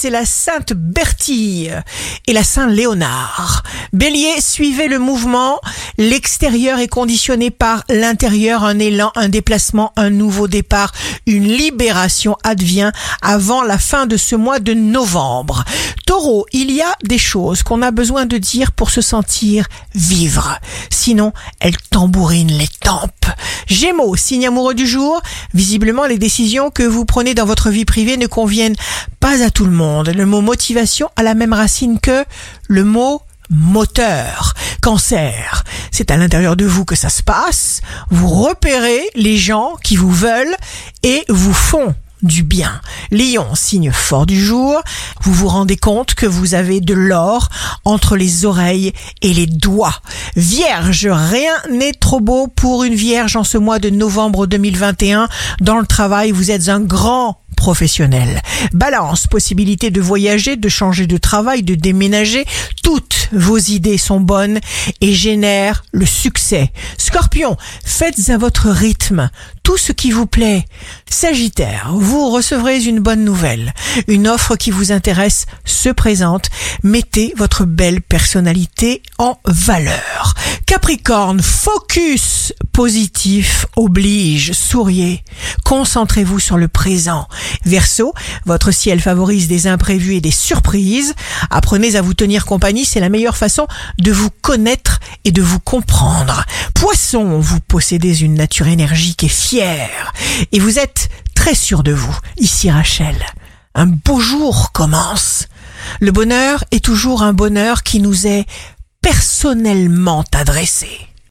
c'est la Sainte Bertille et la Saint Léonard. Bélier, suivez le mouvement. L'extérieur est conditionné par l'intérieur. Un élan, un déplacement, un nouveau départ, une libération advient avant la fin de ce mois de novembre. Taureau, il y a des choses qu'on a besoin de dire pour se sentir vivre. Sinon, elles tambourinent les tempes. Gémeaux, signe amoureux du jour. Visiblement, les décisions que vous prenez dans votre vie privée ne conviennent pas à tout le monde. Le mot motivation a la même racine que le mot moteur. Cancer, c'est à l'intérieur de vous que ça se passe. Vous repérez les gens qui vous veulent et vous font du bien. Lion, signe fort du jour, vous vous rendez compte que vous avez de l'or entre les oreilles et les doigts. Vierge, rien n'est trop beau pour une vierge en ce mois de novembre 2021. Dans le travail, vous êtes un grand professionnel. Balance, possibilité de voyager, de changer de travail, de déménager, toutes vos idées sont bonnes et génèrent le succès. Scorpion, faites à votre rythme tout ce qui vous plaît. Sagittaire, vous recevrez une bonne nouvelle. Une offre qui vous intéresse se présente. Mettez votre belle personnalité en valeur. Capricorne, focus positif oblige, souriez. Concentrez-vous sur le présent. Verseau, votre ciel favorise des imprévus et des surprises. Apprenez à vous tenir compagnie, c'est la meilleure façon de vous connaître et de vous comprendre. Poisson, vous possédez une nature énergique et fière. Et vous êtes très sûr de vous. Ici Rachel. Un beau jour commence. Le bonheur est toujours un bonheur qui nous est personnellement adressé.